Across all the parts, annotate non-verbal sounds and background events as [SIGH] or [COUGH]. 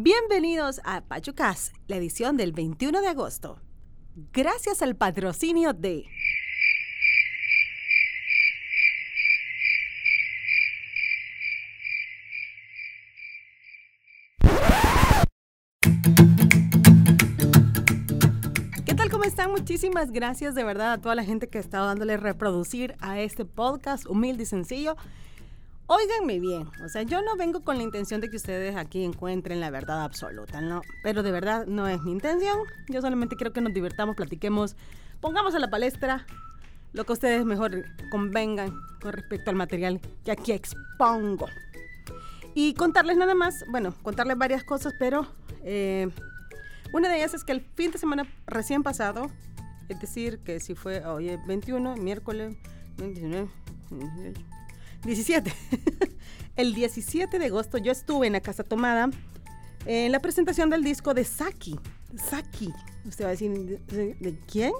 Bienvenidos a Pachucas, la edición del 21 de agosto. Gracias al patrocinio de ¿Qué tal? ¿Cómo están? Muchísimas gracias de verdad a toda la gente que ha estado dándole reproducir a este podcast humilde y sencillo. Óiganme bien, o sea, yo no vengo con la intención de que ustedes aquí encuentren la verdad absoluta, no, pero de verdad no es mi intención. Yo solamente quiero que nos divertamos, platiquemos, pongamos a la palestra lo que ustedes mejor convengan con respecto al material que aquí expongo. Y contarles nada más, bueno, contarles varias cosas, pero eh, una de ellas es que el fin de semana recién pasado, es decir, que si fue hoy 21, miércoles, 29, 17. [LAUGHS] el 17 de agosto yo estuve en la Casa Tomada en la presentación del disco de Saki. Saki. Usted va a decir, ¿de, quién?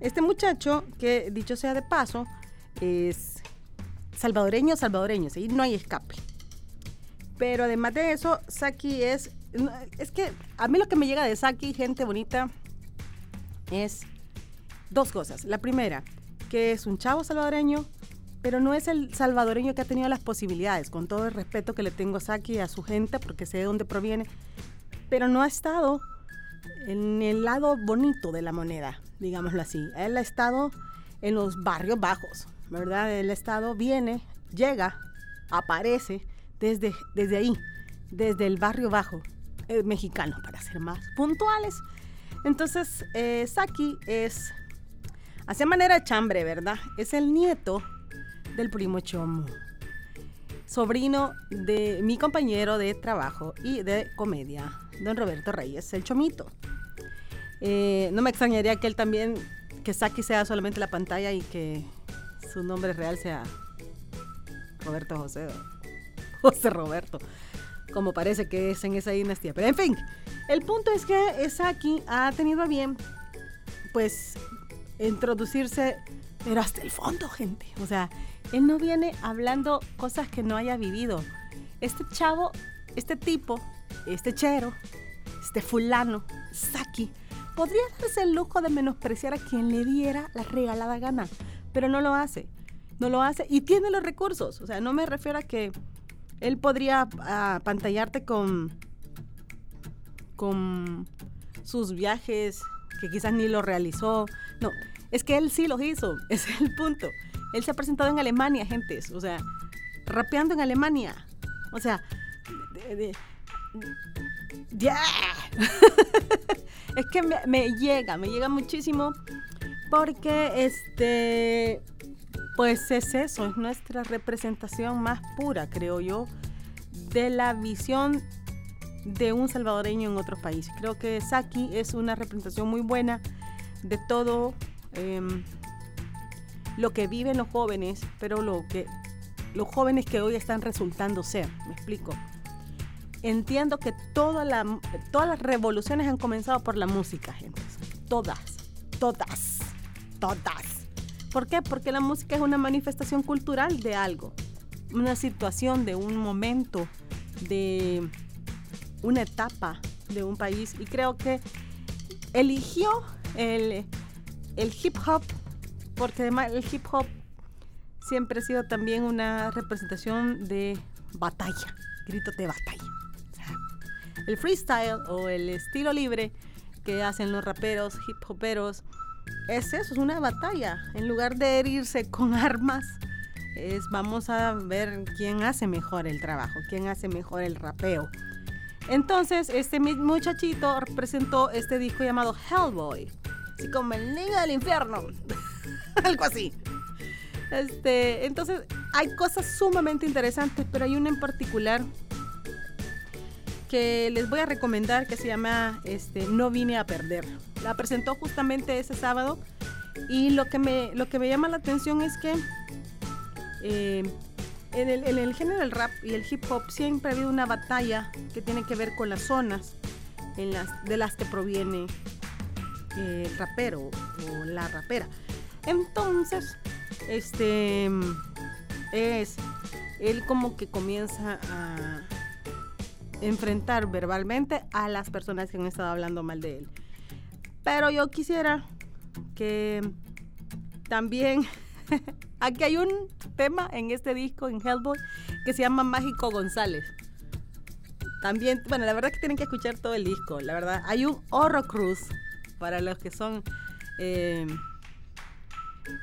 Este muchacho, que dicho sea de paso, es salvadoreño, salvadoreño, ¿sí? no hay escape. Pero además de eso, Saki es. Es que a mí lo que me llega de Saki, gente bonita, es dos cosas. La primera, que es un chavo salvadoreño pero no es el salvadoreño que ha tenido las posibilidades, con todo el respeto que le tengo a Saki y a su gente, porque sé de dónde proviene, pero no ha estado en el lado bonito de la moneda, digámoslo así. Él ha estado en los barrios bajos, ¿verdad? El estado viene, llega, aparece desde, desde ahí, desde el barrio bajo eh, mexicano, para ser más puntuales. Entonces, eh, Saki es, hace manera chambre, ¿verdad? Es el nieto del primo Chomo, sobrino de mi compañero de trabajo y de comedia, don Roberto Reyes, el Chomito. Eh, no me extrañaría que él también, que Saki sea solamente la pantalla y que su nombre real sea Roberto José, José Roberto, como parece que es en esa dinastía. Pero en fin, el punto es que Saki ha tenido bien, pues, introducirse, pero hasta el fondo, gente. O sea, él no viene hablando cosas que no haya vivido. Este chavo, este tipo, este chero, este fulano, Saki, podría darse el lujo de menospreciar a quien le diera la regalada gana, pero no lo hace. No lo hace y tiene los recursos. O sea, no me refiero a que él podría apantallarte con, con sus viajes que quizás ni lo realizó. No, es que él sí los hizo. Ese [LAUGHS] es el punto. Él se ha presentado en Alemania, gentes. O sea, rapeando en Alemania. O sea, ¡Ya! [LAUGHS] es que me, llega, me llega muchísimo porque este, pues es eso, es nuestra representación más pura, creo yo, de la visión de un salvadoreño en otros países. Creo que Saki es una representación muy buena de todo. Em, lo que viven los jóvenes, pero lo que los jóvenes que hoy están resultando ser, me explico. Entiendo que todas las revoluciones han comenzado por la música, gente. Todas, todas, todas. ¿Por qué? Porque la música es una manifestación cultural de algo, una situación, de un momento, de una etapa de un país. Y creo que eligió el, el hip hop porque además el hip hop siempre ha sido también una representación de batalla, gritos de batalla. el freestyle o el estilo libre que hacen los raperos, hip hoperos, es eso, es una batalla. En lugar de herirse con [LAUGHS] armas, es vamos a ver quién hace mejor el trabajo, quién hace mejor el rapeo. Entonces, este muchachito presentó este disco llamado Hellboy, así como el niño del infierno. [LAUGHS] [LAUGHS] algo así. Este, entonces, hay cosas sumamente interesantes, pero hay una en particular que les voy a recomendar que se llama este, No vine a perder. La presentó justamente ese sábado y lo que me, lo que me llama la atención es que eh, en, el, género del rap y el hip hop siempre ha habido una batalla que tiene que ver con las zonas en las, de las que proviene eh, el rapero o la rapera. Entonces, este es él como que comienza a enfrentar verbalmente a las personas que han estado hablando mal de él. Pero yo quisiera que también [LAUGHS] aquí hay un tema en este disco, en Hellboy, que se llama Mágico González. También, bueno, la verdad es que tienen que escuchar todo el disco, la verdad. Hay un Horrocruz para los que son eh,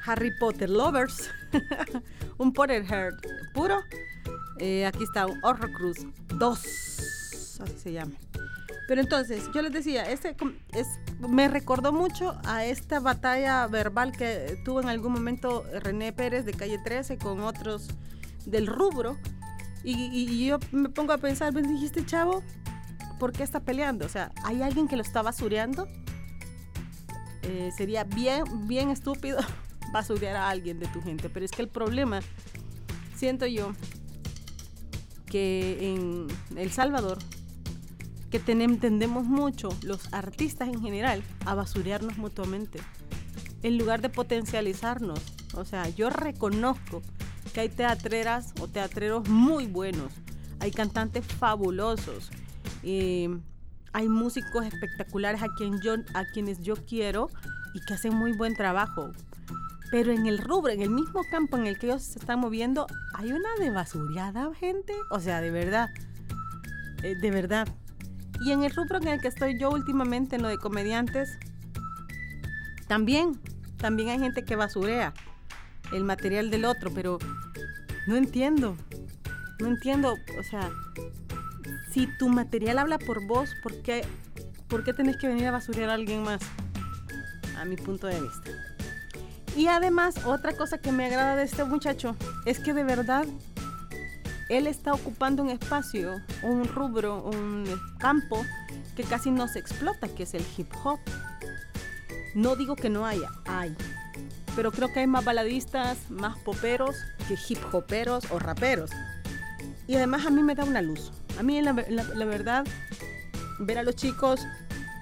Harry Potter lovers, [LAUGHS] un Potterhead puro. Eh, aquí está un Horrocruz 2, así se llama. Pero entonces, yo les decía, este es, me recordó mucho a esta batalla verbal que tuvo en algún momento René Pérez de Calle 13 con otros del rubro. Y, yo me pongo a pensar, me dijiste, chavo, ¿por qué está peleando? O sea, ¿hay alguien que lo está basureando? Eh, sería bien, bien estúpido [LAUGHS] basurear a alguien de tu gente. Pero es que el problema, siento yo, que en El Salvador que tendemos mucho, los artistas en general, a basurearnos mutuamente, en lugar de potencializarnos. O sea, yo reconozco que hay teatreras o teatreros muy buenos, hay cantantes fabulosos, hay músicos espectaculares a, quien yo, a quienes yo quiero y que hacen muy buen trabajo. Pero en el rubro, en el mismo campo en el que ellos se están moviendo, hay una de basureada, gente. O sea, de verdad. Eh, de verdad. Y en el rubro en el que estoy yo últimamente, en lo de comediantes, también, también hay gente que basurea el material del otro, pero no entiendo, no entiendo, o sea, si tu material habla por vos, ¿por qué, ¿por qué tenés que venir a basurear a alguien más? A mi punto de vista. Y además, otra cosa que me agrada de este muchacho es que de verdad él está ocupando un espacio, un rubro, un campo que casi no se explota, que es el hip hop. No digo que no haya, hay. Pero creo que hay más baladistas, más poperos que hip hoperos o raperos. Y además a mí me da una luz. A mí la, la verdad, ver a los chicos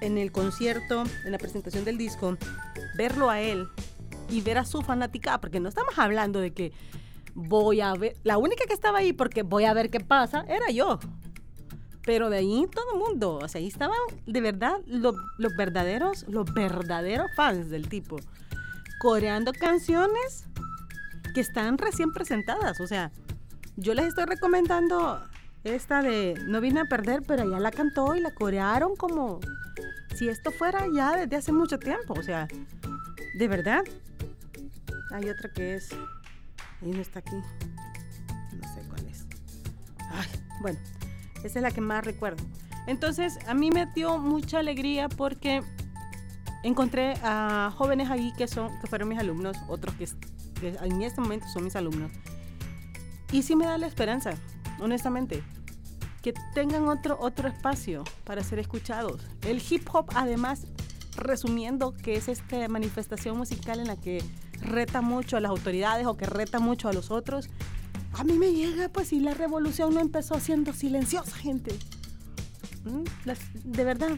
en el concierto, en la presentación del disco, verlo a él y ver a su fanática, porque no estamos hablando de que voy a ver, la única que estaba ahí porque voy a ver qué pasa era yo. Pero de ahí todo el mundo, o sea, ahí estaban de verdad los, verdaderos, los verdaderos fans del tipo, coreando canciones que están recién presentadas. O sea, yo les estoy recomendando esta de No vine a perder, pero ya la cantó y la corearon como si esto fuera ya desde hace mucho tiempo. O sea, de verdad. Hay otra que es y no está aquí. No sé cuál es. Ay, bueno, esa es la que más recuerdo. Entonces, a mí me dio mucha alegría porque encontré a jóvenes ahí que, son, que fueron mis alumnos, otros que, en este momento son mis alumnos. Y sí me da la esperanza, honestamente, que tengan otro, otro espacio para ser escuchados. El hip hop, además, resumiendo, que es esta manifestación musical en la que reta mucho a las autoridades o que reta mucho a los otros, a mí me llega, pues si la revolución no empezó siendo silenciosa, gente. ¿Mm? de verdad,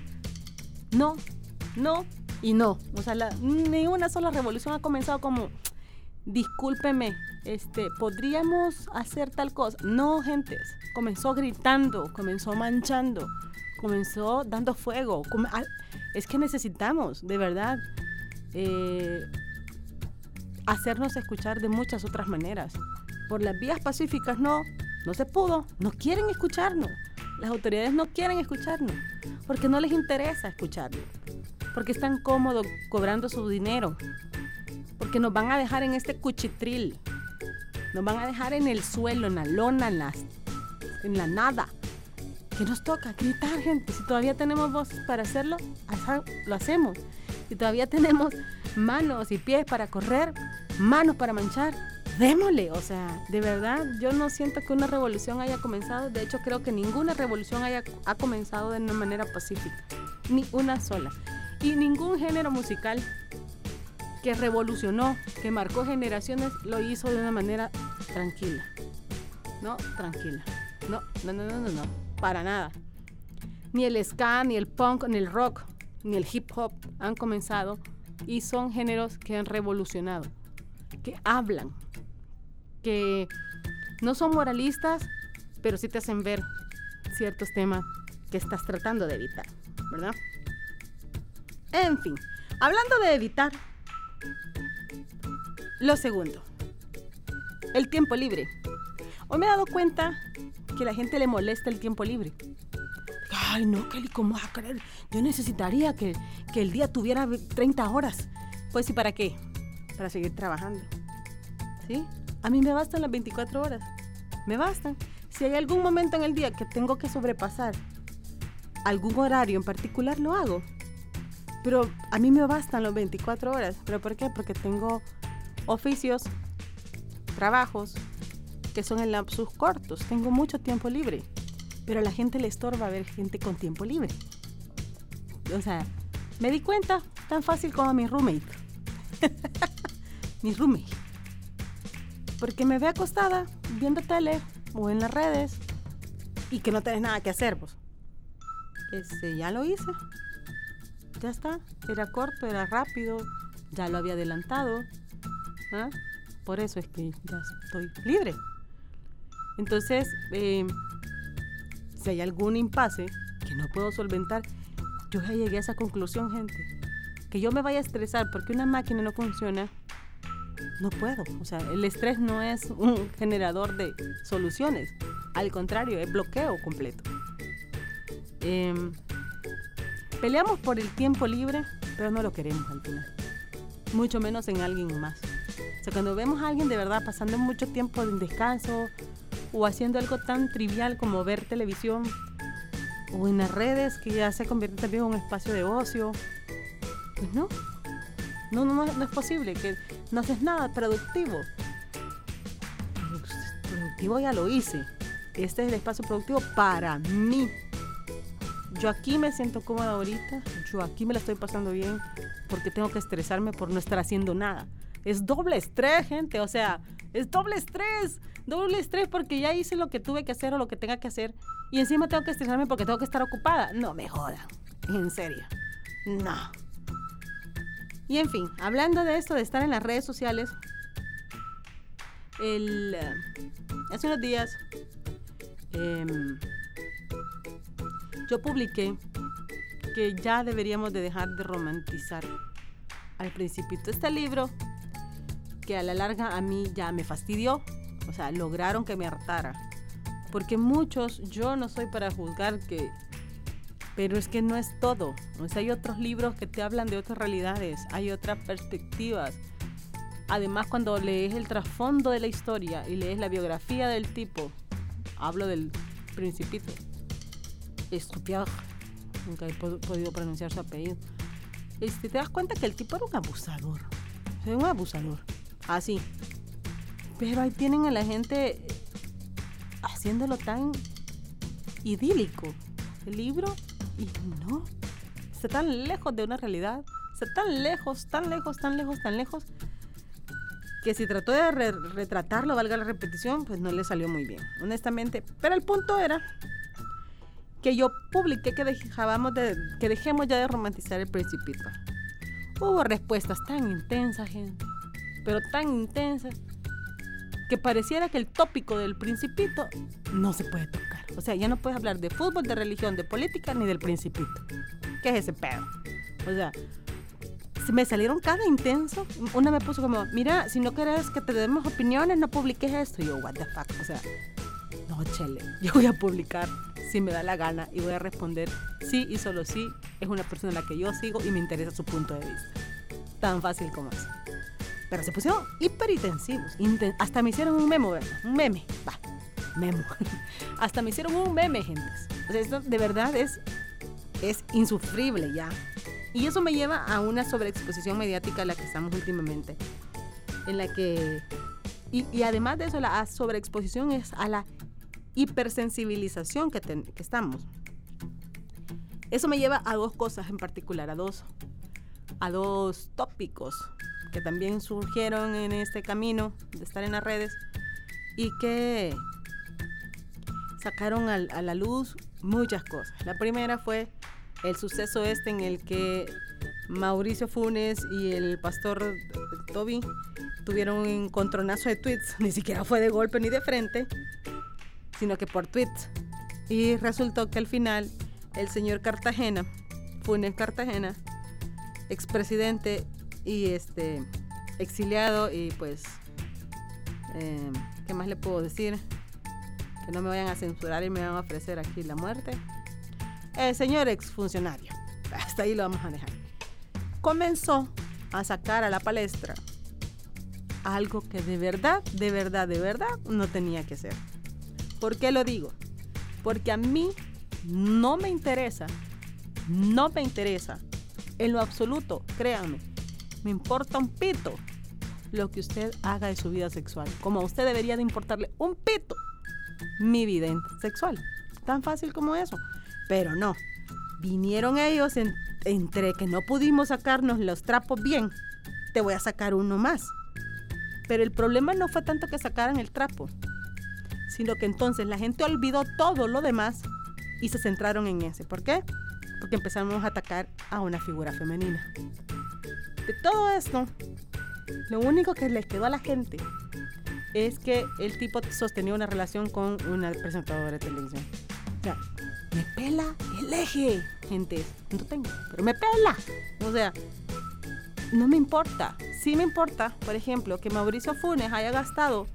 no, no y no. O sea, ni una sola revolución ha comenzado como, discúlpeme, este, podríamos hacer tal cosa. No, gentes, comenzó gritando, comenzó manchando, comenzó dando fuego. Es que necesitamos, de verdad, eh, hacernos escuchar de muchas otras maneras. Por las vías pacíficas no, no se pudo, no quieren escucharnos. Las autoridades no quieren escucharnos porque no les interesa escucharnos, porque están cómodos cobrando su dinero, porque nos van a dejar en este cuchitril, nos van a dejar en el suelo, en la lona, en, las, en la nada. ¿Qué nos toca? Gritar, gente. Si todavía tenemos voces para hacerlo, lo hacemos. Si todavía tenemos manos y pies para correr, manos para manchar, démosle. O sea, de verdad, yo no siento que una revolución haya comenzado. De hecho, creo que ninguna revolución haya, ha comenzado de una manera pacífica. Ni una sola. Y ningún género musical que revolucionó, que marcó generaciones, lo hizo de una manera tranquila. No, tranquila. No, no, no, no, no, no. Para nada. Ni el ska, ni el punk, ni el rock, ni el hip hop han comenzado y son géneros que han revolucionado, que hablan, que no son moralistas, pero sí te hacen ver ciertos temas que estás tratando de evitar, ¿verdad? En fin, hablando de evitar, lo segundo, el tiempo libre. Hoy me he dado cuenta que a la gente le molesta el tiempo libre. Ay, no, Kelly, ¿cómo vas a creer? Yo necesitaría que, que el día tuviera 30 horas. Pues, ¿y para qué? Para seguir trabajando. ¿Sí? A mí me bastan las 24 horas. Me bastan. Si hay algún momento en el día que tengo que sobrepasar algún horario en particular, lo hago. Pero a mí me bastan las 24 horas. ¿Pero por qué? Porque tengo oficios, trabajos que son en lapsos cortos. Tengo mucho tiempo libre. Pero a la gente le estorba ver gente con tiempo libre. O sea, me di cuenta tan fácil como mi roommate. [LAUGHS] mi roommate. Porque me ve acostada viendo tele o en las redes y que no tenés nada que hacer, pues. Este, ya lo hice. Ya está. Era corto, era rápido. Ya lo había adelantado. ¿ah? Por eso es que ya estoy libre. Entonces, eh, si hay algún impasse que no puedo solventar, yo ya llegué a esa conclusión, gente. Que yo me vaya a estresar porque una máquina no funciona, no puedo. O sea, el estrés no es un generador de soluciones. Al contrario, es bloqueo completo. Em, peleamos por el tiempo libre, pero no lo queremos al final. Mucho menos en alguien más. O sea, cuando vemos a alguien de verdad pasando mucho tiempo en descanso o haciendo algo tan trivial como ver televisión o en las redes que ya se convierte también en un espacio de ocio, pues no. No, no, no es posible que no haces nada productivo. Productivo ya lo hice. Este es el espacio productivo para mí. Yo aquí me siento cómoda ahorita, yo aquí me la estoy pasando bien porque tengo que estresarme por no estar haciendo nada. Es doble estrés, gente, o sea, es doble estrés, doble estrés porque ya hice lo que tuve que hacer o lo que tenga que hacer y encima tengo que estresarme porque tengo que estar ocupada. No me jodan, en serio, no. Y en fin, hablando de esto de estar en las redes sociales, el, eh, hace unos días em, yo publiqué que ya deberíamos de dejar de romantizar al principito. Este libro que a la larga a mí ya me fastidió, o sea, lograron que me hartara. Porque muchos, yo no soy para juzgar que, pero es que no es todo. O sea, hay otros libros que te hablan de otras realidades, hay otras perspectivas. Además, cuando lees el trasfondo de la historia y lees la biografía del tipo, hablo del principito, Estupiag, nunca he podido pronunciar su apellido, este, te das cuenta que el tipo era un abusador, era un abusador. Así. Pero ahí tienen a la gente haciéndolo tan idílico. El libro, y no. Está tan lejos de una realidad. Está tan lejos, tan lejos, tan lejos, tan lejos. Que si trató de retratarlo, valga la repetición, pues no le salió muy bien, honestamente. Pero el punto era que yo publiqué que, dejábamos de, que dejemos ya de romantizar el principito. Hubo respuestas tan intensas, gente pero tan intensa que pareciera que el tópico del principito no se puede tocar. O sea, ya no puedes hablar de fútbol, de religión, de política, ni del principito. ¿Qué es ese pedo? O sea, se me salieron cada intenso. Una me puso como, mira, si no quieres que te demos opiniones, no publiques esto. Y yo, what the fuck. O sea, no, chele, [LAUGHS] yo voy a publicar si me da la gana y voy a responder sí y solo sí. Es una persona a la que yo sigo y me interesa su punto de vista. Tan fácil como eso. Pero se pusieron hiperintensivos. hasta me hicieron un memo, ¿verdad? Un meme. Va, memo. [LAUGHS] hasta me hicieron un meme, gentes. O sea, esto de verdad es, es insufrible ya. Y eso me lleva a una sobreexposición mediática en la que estamos últimamente. En la que. Y, además de eso, la sobreexposición es a la hipersensibilización que, que estamos. Eso me lleva a dos cosas en particular, a dos, a dos tópicos que también surgieron en este camino de estar en las redes y que sacaron a, la luz muchas cosas. La primera fue el suceso este en el que Mauricio Funes y el pastor Toby tuvieron un encontronazo de tweets, [LAUGHS] ni siquiera fue de golpe ni de frente, sino que por tweets. Y resultó que al final el señor Cartagena, Funes Cartagena, expresidente y este exiliado y pues, eh, ¿qué más le puedo decir? Que no me vayan a censurar y me van a ofrecer aquí la muerte. El señor exfuncionario, [LAUGHS] hasta ahí lo vamos a dejar, comenzó a sacar a la palestra algo que de verdad, de verdad, de verdad no tenía que ser. ¿Por qué lo digo? Porque a mí no me interesa, no me interesa, en lo absoluto, créanme, me importa un pito lo que usted haga de su vida sexual, como a usted debería de importarle un pito mi vida sexual. Tan fácil como eso. Pero no, vinieron ellos entre que no pudimos sacarnos los trapos bien, te voy a sacar uno más. Pero el problema no fue tanto que sacaran el trapo, sino que entonces la gente olvidó todo lo demás y se centraron en ese. ¿Por qué? Porque empezamos a atacar a una figura femenina. De todo esto, lo único que les quedó a la gente es que el tipo sostenía una relación con una presentadora de televisión. O sea, me pela el eje, gente. No tengo, pero me pela. O sea, no me importa. Sí me importa, por ejemplo, que Mauricio Funes haya gastado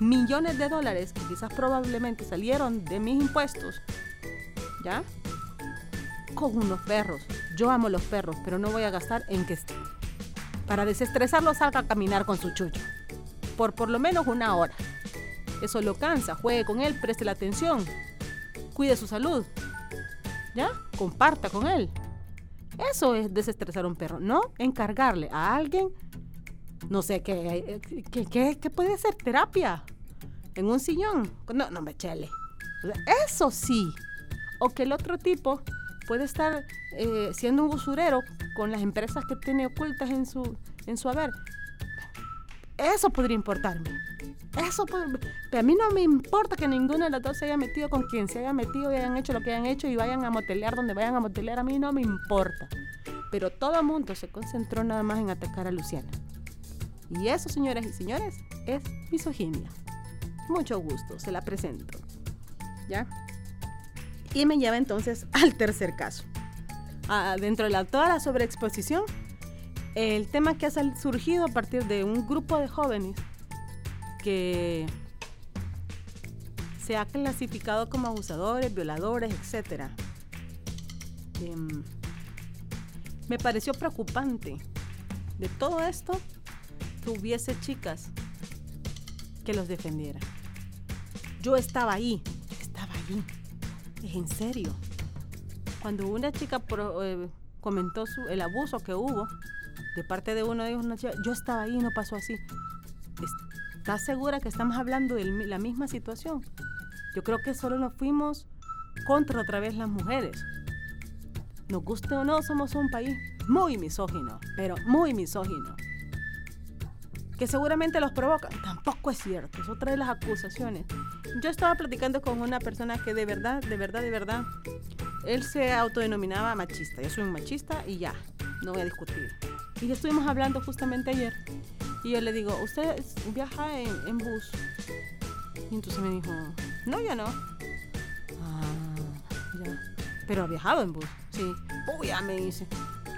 millones de dólares que quizás probablemente salieron de mis impuestos, ¿ya? Con unos perros. Yo amo los perros, pero no voy a gastar en que para desestresarlo salga a caminar con su chucho. Por por lo menos una hora. Eso lo cansa. Juegue con él, preste la atención. Cuide su salud. ¿Ya? Comparta con él. Eso es desestresar a un perro, no encargarle a alguien, no sé, qué, qué, puede ser terapia en un sillón. No, no me chele. Eso sí. O que el otro tipo puede estar eh, siendo un usurero con las empresas que tiene ocultas en su, en su haber. Eso podría importarme. Eso a mí no me importa que ninguna de las dos se haya metido con quien se haya metido y hayan hecho lo que hayan hecho y vayan a motelear donde vayan a motelear. A mí no me importa. Pero todo mundo se concentró nada más en atacar a Luciana. Y eso, señoras y señores, es misoginia. Mucho gusto, se la presento. ¿Ya? Y me lleva entonces [LAUGHS] al tercer caso. Dentro de la, toda la sobreexposición, el tema que ha surgido a partir de un grupo de jóvenes que se ha clasificado como abusadores, violadores, etc. Em, me pareció preocupante de todo esto que hubiese chicas que los defendieran. Yo estaba ahí, estaba ahí, es en serio. Cuando una chica eh, comentó el abuso que hubo de parte de uno de ellos, yo estaba ahí, no pasó así. ¿Estás segura que estamos hablando de la misma situación? Yo creo que solo nos fuimos contra otra vez las mujeres. Nos guste o no, somos un país muy misógino, pero muy misógino. Que seguramente los provocan. Tampoco es cierto, es otra de las acusaciones. Yo estaba platicando con una persona que de verdad, de verdad, de verdad, él se autodenominaba machista. Yo soy un machista y ya, no voy a discutir. Y estuvimos hablando justamente ayer y yo le digo, ¿usted viaja en, bus? Y entonces me dijo, no, ya no. Ah, ya. Pero ha viajado en bus, sí. Uy, ya me dice.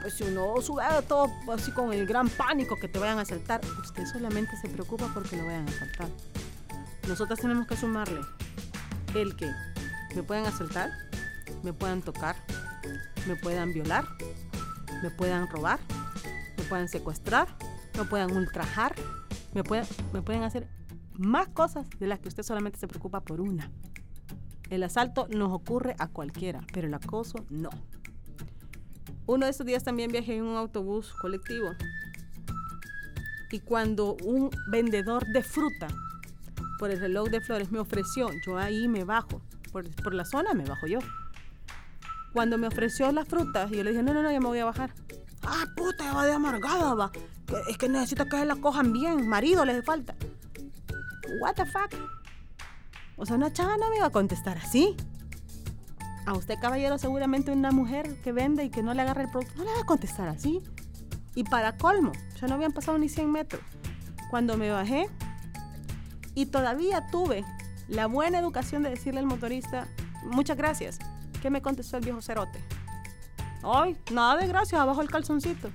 Pues si uno sube todo así con el gran pánico que te vayan a asaltar, usted solamente se preocupa porque lo vayan a asaltar. Nosotras tenemos que sumarle el que me puedan asaltar, me puedan tocar, me puedan violar, me puedan robar, me puedan secuestrar, me puedan ultrajar, me me pueden hacer más cosas de las que usted solamente se preocupa por una. El asalto nos ocurre a cualquiera, pero el acoso no. Uno de esos días también viajé en un autobús colectivo y cuando un vendedor de fruta por el reloj de flores me ofreció, yo ahí me bajo, por, la zona me bajo yo. Cuando me ofreció las frutas, yo le dije, no, no, no, ya me voy a bajar. Ah, puta, va de amargada, va es que necesito que la cojan bien, marido les falta. What the fuck? O sea, una chava no me iba a contestar así. A usted, caballero, seguramente una mujer que vende y que no le agarra el producto, no le va a contestar así. Y para colmo, ya no habían pasado ni 100 metros. Cuando me bajé y todavía tuve la buena educación de decirle al motorista, muchas gracias. ¿Qué me contestó el viejo cerote? Ay, nada de gracias, abajo el calzoncito.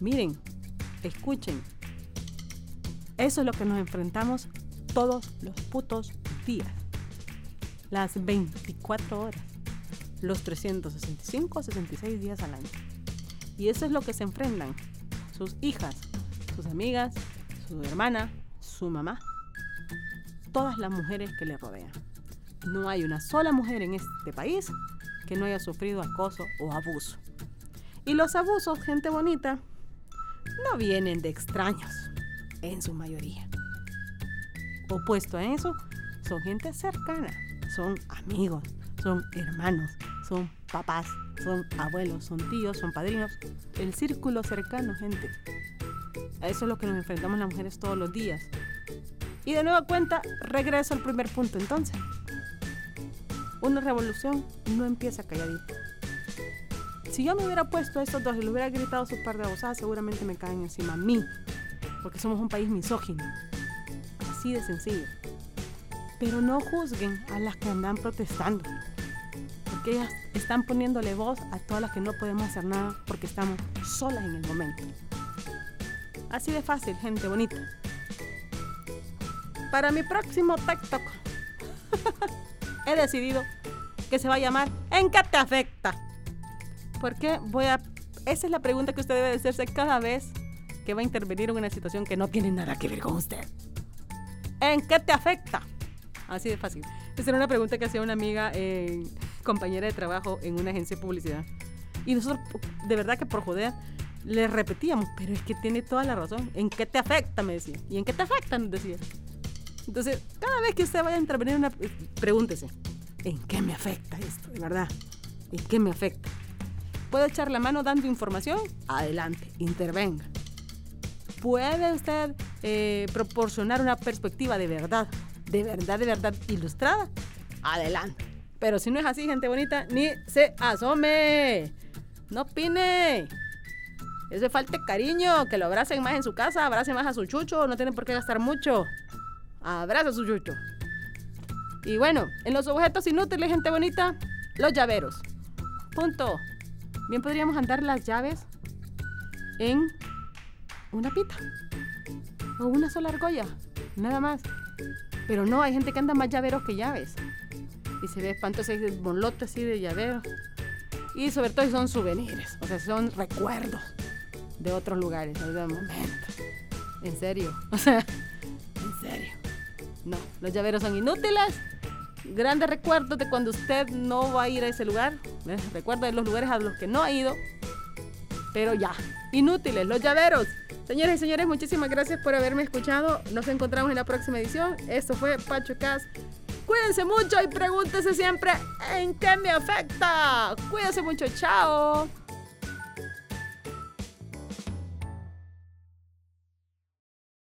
Miren, escuchen. Eso es lo que nos enfrentamos todos los putos días. Las 24 horas. Los 365 66 días al año. Y eso es lo que se enfrentan sus hijas, sus amigas, su hermana, su mamá, todas las mujeres que le rodean. No hay una sola mujer en este país que no haya sufrido acoso o abuso. Y los abusos, gente bonita, no vienen de extraños, en su mayoría. Opuesto a eso, son gente cercana, son amigos, son hermanos, son papás, son abuelos, son tíos, son padrinos. El círculo cercano, gente. A eso es lo que nos enfrentamos las mujeres todos los días. Y de nueva cuenta, regreso al primer punto entonces. Una revolución no empieza calladito. Si yo me hubiera puesto a estos dos y le hubiera gritado su par de abosadas, seguramente me caen encima a mí. Porque somos un país misógino. Así de sencillo. Pero no juzguen a las que andan protestando. Porque ellas están poniéndole voz a todas las que no podemos hacer nada porque estamos solas en el momento. Así de fácil, gente bonita. Para mi próximo TikTok [LAUGHS] he decidido que se va a llamar ¿En qué te afecta? Porque voy a... Esa es la pregunta que usted debe hacerse cada vez que va a intervenir en una situación que no tiene nada que ver con usted. ¿En qué te afecta? Así de fácil. Esa era una pregunta que hacía una amiga, eh, compañera de trabajo en una agencia de publicidad. Y nosotros, de verdad que por joder, le repetíamos, pero es que tiene toda la razón. ¿En qué te afecta? Me decía. ¿Y en qué te afecta? Nos decía. Entonces, cada vez que usted vaya a intervenir, una, pregúntese, ¿en qué me afecta esto? De verdad, ¿en qué me afecta? ¿Puede echar la mano dando información? Adelante, intervenga. ¿Puede usted eh, proporcionar una perspectiva de verdad, de verdad, de verdad ilustrada? Adelante. Pero si no es así, gente bonita, ni se asome. No opine. Eso es falta de cariño, que lo abracen más en su casa, abracen más a su chucho, no tienen por qué gastar mucho. Abraza a su chucho. Y bueno, en los objetos inútiles, gente bonita, los llaveros. Punto. Bien podríamos andar las llaves en una pita o una sola argolla, nada más. Pero no, hay gente que anda más llaveros que llaves. Y se ve espantoso ese bonlote así de llaveros. Y sobre todo son souvenirs, o sea, son recuerdos de otros lugares, de momentos. En serio, [LAUGHS] o sea, en serio. No, los llaveros son inútiles. Grandes recuerdos de cuando usted no va a ir a ese lugar. Recuerda de los lugares a los que no ha ido. Pero ya, inútiles, los llaveros. Señores y señores, muchísimas gracias por haberme escuchado. Nos encontramos en la próxima edición. Esto fue Pacho Cas. Cuídense mucho y pregúntese siempre en qué me afecta. Cuídense mucho, chao.